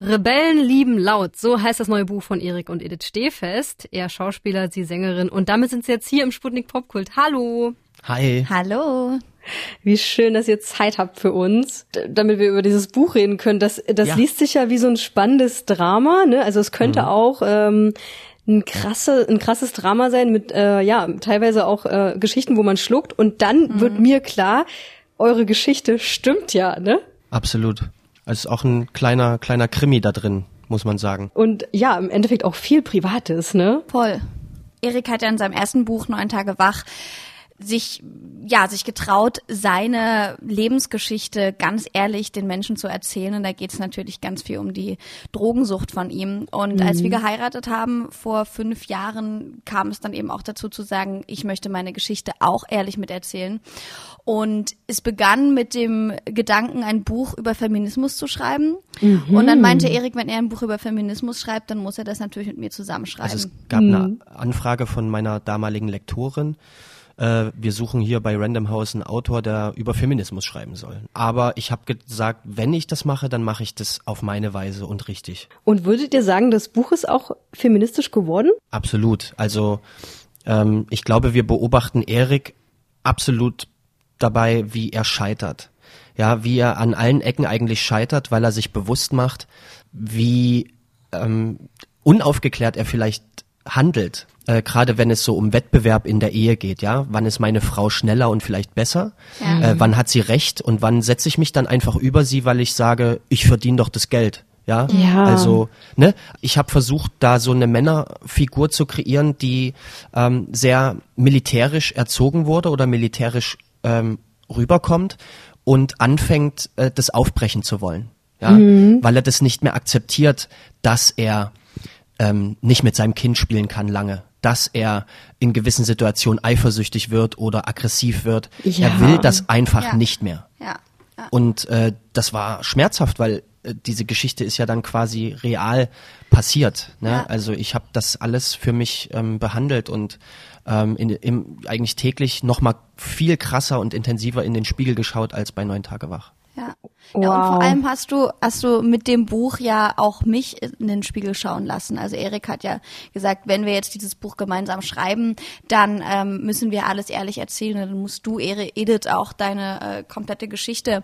Rebellen lieben laut, so heißt das neue Buch von Erik und Edith Stehfest. Er Schauspieler, sie Sängerin und damit sind sie jetzt hier im Sputnik Popkult. Hallo. Hi. Hallo. Wie schön, dass ihr Zeit habt für uns, damit wir über dieses Buch reden können. Das, das ja. liest sich ja wie so ein spannendes Drama. Ne? Also es könnte mhm. auch ähm, ein, krasse, ein krasses Drama sein mit äh, ja teilweise auch äh, Geschichten, wo man schluckt. Und dann mhm. wird mir klar, eure Geschichte stimmt ja, ne? Absolut. Also ist auch ein kleiner, kleiner Krimi da drin, muss man sagen. Und ja, im Endeffekt auch viel Privates, ne? Voll. Erik hat ja in seinem ersten Buch Neun Tage wach sich ja sich getraut, seine Lebensgeschichte ganz ehrlich den Menschen zu erzählen. Und da geht es natürlich ganz viel um die Drogensucht von ihm. Und mhm. als wir geheiratet haben vor fünf Jahren, kam es dann eben auch dazu zu sagen, ich möchte meine Geschichte auch ehrlich miterzählen. Und es begann mit dem Gedanken, ein Buch über Feminismus zu schreiben. Mhm. Und dann meinte Erik, wenn er ein Buch über Feminismus schreibt, dann muss er das natürlich mit mir zusammenschreiben. Also es gab mhm. eine Anfrage von meiner damaligen Lektorin äh, wir suchen hier bei Random House einen Autor, der über Feminismus schreiben soll. Aber ich habe gesagt, wenn ich das mache, dann mache ich das auf meine Weise und richtig. Und würdet ihr sagen, das Buch ist auch feministisch geworden? Absolut. Also ähm, ich glaube, wir beobachten Erik absolut dabei, wie er scheitert. Ja, wie er an allen Ecken eigentlich scheitert, weil er sich bewusst macht, wie ähm, unaufgeklärt er vielleicht handelt, äh, gerade wenn es so um Wettbewerb in der Ehe geht, ja, wann ist meine Frau schneller und vielleicht besser, ja. äh, wann hat sie recht und wann setze ich mich dann einfach über sie, weil ich sage, ich verdiene doch das Geld. Ja? ja, also ne, ich habe versucht, da so eine Männerfigur zu kreieren, die ähm, sehr militärisch erzogen wurde oder militärisch ähm, rüberkommt und anfängt, äh, das aufbrechen zu wollen, ja, mhm. weil er das nicht mehr akzeptiert, dass er ähm, nicht mit seinem Kind spielen kann lange, dass er in gewissen Situationen eifersüchtig wird oder aggressiv wird. Ja. Er will das einfach ja. nicht mehr. Ja. Und äh, das war schmerzhaft, weil äh, diese Geschichte ist ja dann quasi real passiert. Ne? Also ich habe das alles für mich ähm, behandelt und ähm, in, im, eigentlich täglich noch mal viel krasser und intensiver in den Spiegel geschaut als bei Neun Tage wach. Ja. Wow. ja. Und vor allem hast du, hast du mit dem Buch ja auch mich in den Spiegel schauen lassen. Also Erik hat ja gesagt, wenn wir jetzt dieses Buch gemeinsam schreiben, dann ähm, müssen wir alles ehrlich erzählen. Und dann musst du, Edith, auch deine äh, komplette Geschichte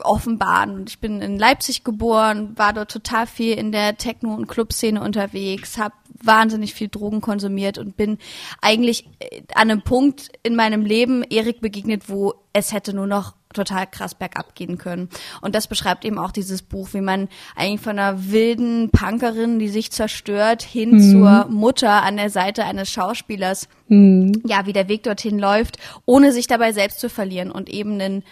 offenbaren. Und ich bin in Leipzig geboren, war dort total viel in der Techno- und Clubszene unterwegs, habe wahnsinnig viel Drogen konsumiert und bin eigentlich äh, an einem Punkt in meinem Leben Erik begegnet, wo es hätte nur noch total krass bergab gehen können. Und das beschreibt eben auch dieses Buch, wie man eigentlich von einer wilden Punkerin, die sich zerstört, hin mhm. zur Mutter an der Seite eines Schauspielers, mhm. ja, wie der Weg dorthin läuft, ohne sich dabei selbst zu verlieren und eben einen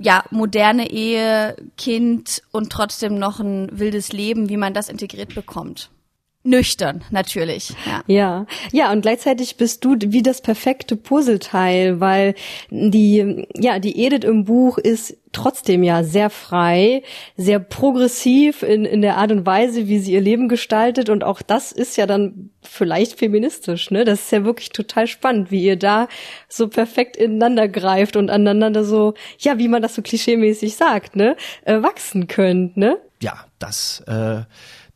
ja, moderne Ehe, Kind und trotzdem noch ein wildes Leben, wie man das integriert bekommt. Nüchtern, natürlich. Ja. ja, ja, und gleichzeitig bist du wie das perfekte Puzzleteil, weil die, ja, die Edith im Buch ist trotzdem ja sehr frei, sehr progressiv in, in der Art und Weise, wie sie ihr Leben gestaltet. Und auch das ist ja dann vielleicht feministisch, ne? Das ist ja wirklich total spannend, wie ihr da so perfekt ineinander greift und aneinander so, ja, wie man das so klischeemäßig sagt, ne? Äh, wachsen könnt, ne? Ja, das, äh,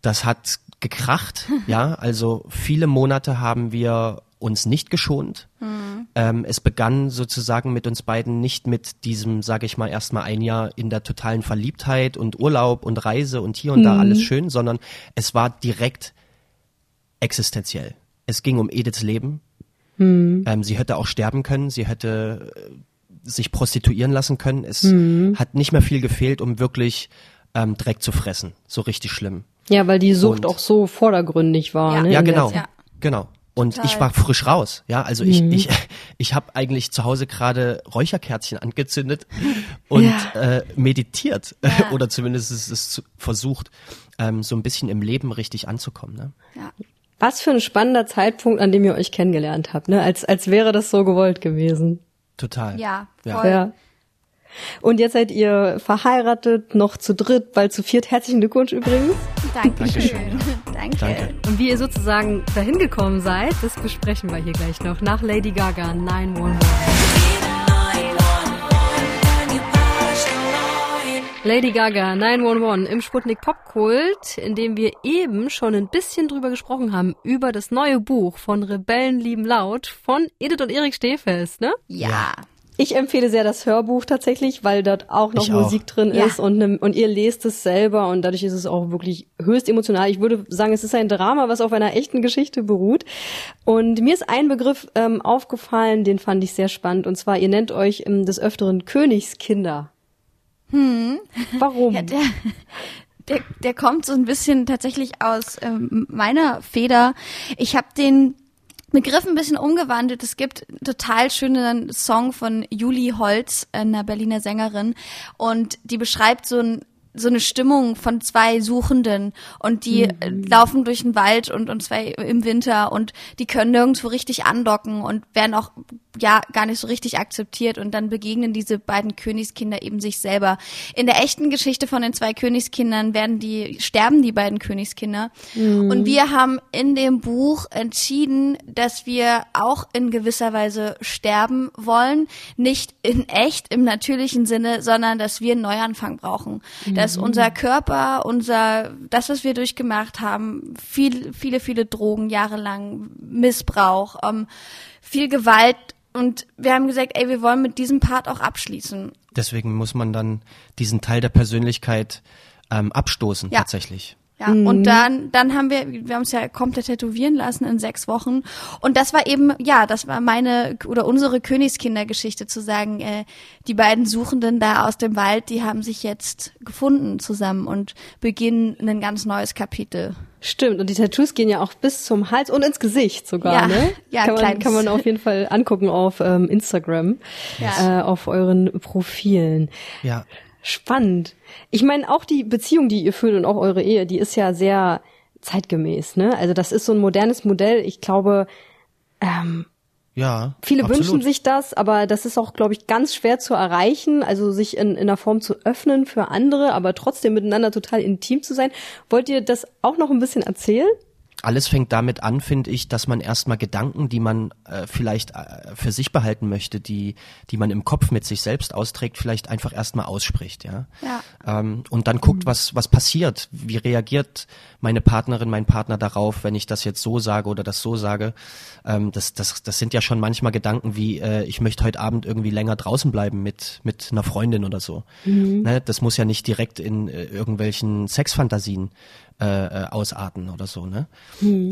das hat gekracht. ja, also viele Monate haben wir uns nicht geschont. Mhm. Ähm, es begann sozusagen mit uns beiden nicht mit diesem, sage ich mal, erstmal ein Jahr in der totalen Verliebtheit und Urlaub und Reise und hier und mhm. da alles schön, sondern es war direkt existenziell. Es ging um Ediths Leben. Mhm. Ähm, sie hätte auch sterben können, sie hätte äh, sich prostituieren lassen können. Es mhm. hat nicht mehr viel gefehlt, um wirklich ähm, Dreck zu fressen. So richtig schlimm. Ja, weil die Sucht und, auch so vordergründig war. Ja, ne, ja genau, ja. genau. Und Total. ich war frisch raus, ja, also ich mhm. ich ich habe eigentlich zu Hause gerade Räucherkerzchen angezündet und ja. äh, meditiert ja. oder zumindest ist es versucht, ähm, so ein bisschen im Leben richtig anzukommen. Ne? Ja. Was für ein spannender Zeitpunkt, an dem ihr euch kennengelernt habt, ne? Als als wäre das so gewollt gewesen. Total. Ja, voll. Ja. Und jetzt seid ihr verheiratet, noch zu dritt, bald zu viert. Herzlichen Glückwunsch übrigens. Dankeschön. Danke. Danke. Und wie ihr sozusagen dahin gekommen seid, das besprechen wir hier gleich noch nach Lady Gaga 911. Lady Gaga 911 im Sputnik Popkult, in dem wir eben schon ein bisschen drüber gesprochen haben, über das neue Buch von Rebellen lieben laut von Edith und Erik Stehfest, ne? Ja. Ich empfehle sehr das Hörbuch tatsächlich, weil dort auch noch Ich Musik auch. drin Ja. ist und, ne, und ihr lest es selber und dadurch ist es auch wirklich höchst emotional. Ich würde sagen, es ist ein Drama, was auf einer echten Geschichte beruht. Und mir ist ein Begriff ähm, aufgefallen, den fand ich sehr spannend. Und zwar, ihr nennt euch ähm, des Öfteren Königskinder. Hm. Warum? Ja, der, der, der kommt so ein bisschen tatsächlich aus ähm, meiner Feder. Ich habe den Begriff ein bisschen umgewandelt. Es gibt total schönen Song von Julie Holz, einer Berliner Sängerin, und die beschreibt so ein so eine Stimmung von zwei Suchenden und die äh, laufen durch den Wald und, und zwei im Winter und die können nirgendwo richtig andocken und werden auch ja gar nicht so richtig akzeptiert und dann begegnen diese beiden Königskinder eben sich selber. In der echten Geschichte von den zwei Königskindern werden die sterben die beiden Königskinder. Und wir haben in dem Buch entschieden, dass wir auch in gewisser Weise sterben wollen, nicht in echt im natürlichen Sinne, sondern dass wir einen Neuanfang brauchen, dass unser Körper, unser das was wir durchgemacht haben, viel viele viele Drogen jahrelang Missbrauch, ähm, viel Gewalt und wir haben gesagt, ey, wir wollen mit diesem Part auch abschließen. Deswegen muss man dann diesen Teil der Persönlichkeit ähm, abstoßen, Ja. tatsächlich. Ja, und dann, dann haben wir, wir haben uns ja komplett tätowieren lassen in sechs Wochen. Und das war eben, ja, das war meine oder unsere Königskindergeschichte zu sagen, äh, die beiden Suchenden da aus dem Wald, die haben sich jetzt gefunden zusammen und beginnen ein ganz neues Kapitel. Stimmt, und die Tattoos gehen ja auch bis zum Hals und ins Gesicht sogar, Ja, ne? ja, kann man, kleines. kann man auf jeden Fall angucken auf ähm, Instagram, Ja. äh, auf euren Profilen. Ja. Spannend. Ich meine, auch die Beziehung, die ihr führt und auch eure Ehe, die ist ja sehr zeitgemäß, ne? Also das ist so ein modernes Modell. Ich glaube, ähm, Ja. viele absolut. wünschen sich das, aber das ist auch, glaube ich, ganz schwer zu erreichen, also sich in, in einer Form zu öffnen für andere, aber trotzdem miteinander total intim zu sein. Wollt ihr das auch noch ein bisschen erzählen? Alles fängt damit an, finde ich, dass man erstmal Gedanken, die man äh, vielleicht äh, für sich behalten möchte, die, die man im Kopf mit sich selbst austrägt, vielleicht einfach erstmal ausspricht, ja. Ja. Ähm, und dann guckt, was, was passiert. Wie reagiert meine Partnerin, mein Partner darauf, wenn ich das jetzt so sage oder das so sage. Ähm, das, das, das sind ja schon manchmal Gedanken wie, äh, ich möchte heute Abend irgendwie länger draußen bleiben mit, mit einer Freundin oder so. Ne? Das muss ja nicht direkt in äh, irgendwelchen Sexfantasien äh, äh, ausarten oder so. Ne?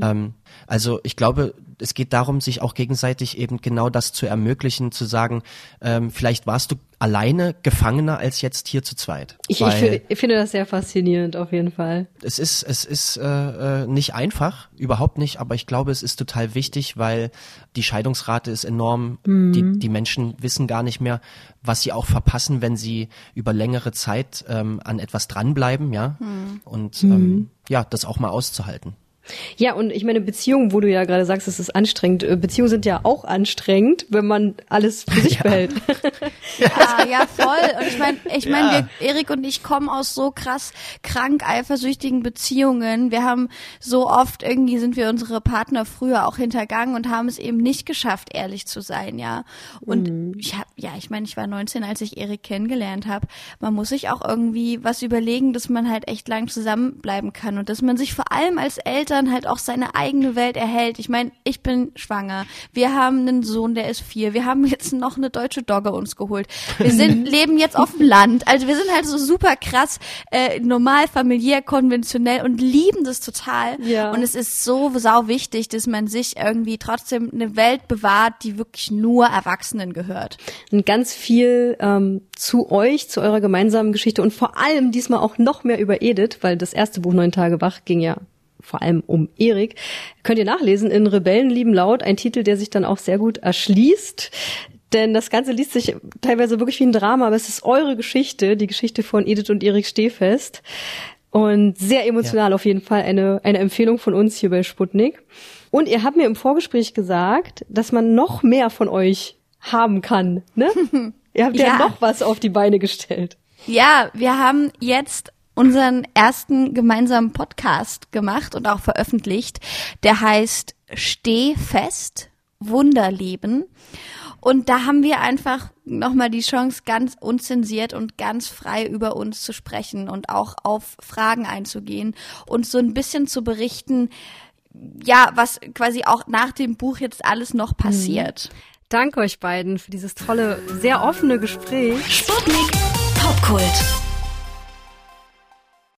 Ähm, also ich glaube, es geht darum, sich auch gegenseitig eben genau das zu ermöglichen, zu sagen, ähm, vielleicht warst du alleine Gefangener als jetzt hier zu zweit. Ich, ich, ich finde das sehr faszinierend, auf jeden Fall. es ist, es ist äh, äh, nicht einfach, überhaupt nicht, aber ich glaube, es ist total wichtig, weil die Scheidungsrate ist enorm. Die, die Menschen wissen gar nicht mehr, was sie auch verpassen, wenn sie über längere Zeit ähm, an etwas dranbleiben, ja. Und ähm, ja, das auch mal auszuhalten. Ja, und ich meine, Beziehungen, wo du ja gerade sagst, es ist anstrengend. äh, Beziehungen sind ja auch anstrengend, wenn man alles für sich behält. Ja, ja, voll. Und ich meine, ich meine, wir, Erik und ich kommen aus so krass krank eifersüchtigen Beziehungen. Wir haben so oft irgendwie sind wir unsere Partner früher auch hintergangen und haben es eben nicht geschafft, ehrlich zu sein, ja. Und ich habe, ja, ich meine, ich war 19, als ich Erik kennengelernt habe. Man muss sich auch irgendwie was überlegen, dass man halt echt lang zusammenbleiben kann und dass man sich vor allem als Eltern halt auch seine eigene Welt erhält. Ich meine, ich bin schwanger. Wir haben einen Sohn, der ist vier. Wir haben jetzt noch eine deutsche Dogge uns geholt. Wir sind, leben jetzt auf dem Land. Also wir sind halt so super krass, äh, normal, familiär, konventionell und lieben das total. Ja. Und es ist so sau wichtig, dass man sich irgendwie trotzdem eine Welt bewahrt, die wirklich nur Erwachsenen gehört. Und ganz viel ähm, zu euch, zu eurer gemeinsamen Geschichte und vor allem diesmal auch noch mehr über Edith, weil das erste Buch Neun Tage wach ging ja vor allem um Erik. Könnt ihr nachlesen in Rebellen lieben laut, ein Titel, der sich dann auch sehr gut erschließt. Denn das Ganze liest sich teilweise wirklich wie ein Drama, aber es ist eure Geschichte, die Geschichte von Edith und Erik Stehfest. Und sehr emotional auf jeden Fall eine, eine Empfehlung von uns hier bei Sputnik. Und ihr habt mir im Vorgespräch gesagt, dass man noch mehr von euch haben kann, ne? Ihr habt ja. ja noch was auf die Beine gestellt. Ja, wir haben jetzt unseren ersten gemeinsamen Podcast gemacht und auch veröffentlicht. Der heißt Steh fest, Wunderleben. Und da haben wir einfach nochmal die Chance, ganz unzensiert und ganz frei über uns zu sprechen und auch auf Fragen einzugehen und so ein bisschen zu berichten, ja, was quasi auch nach dem Buch jetzt alles noch mhm. passiert. Mhm. Danke euch beiden für dieses tolle, sehr offene Gespräch. Sputnik Popkult.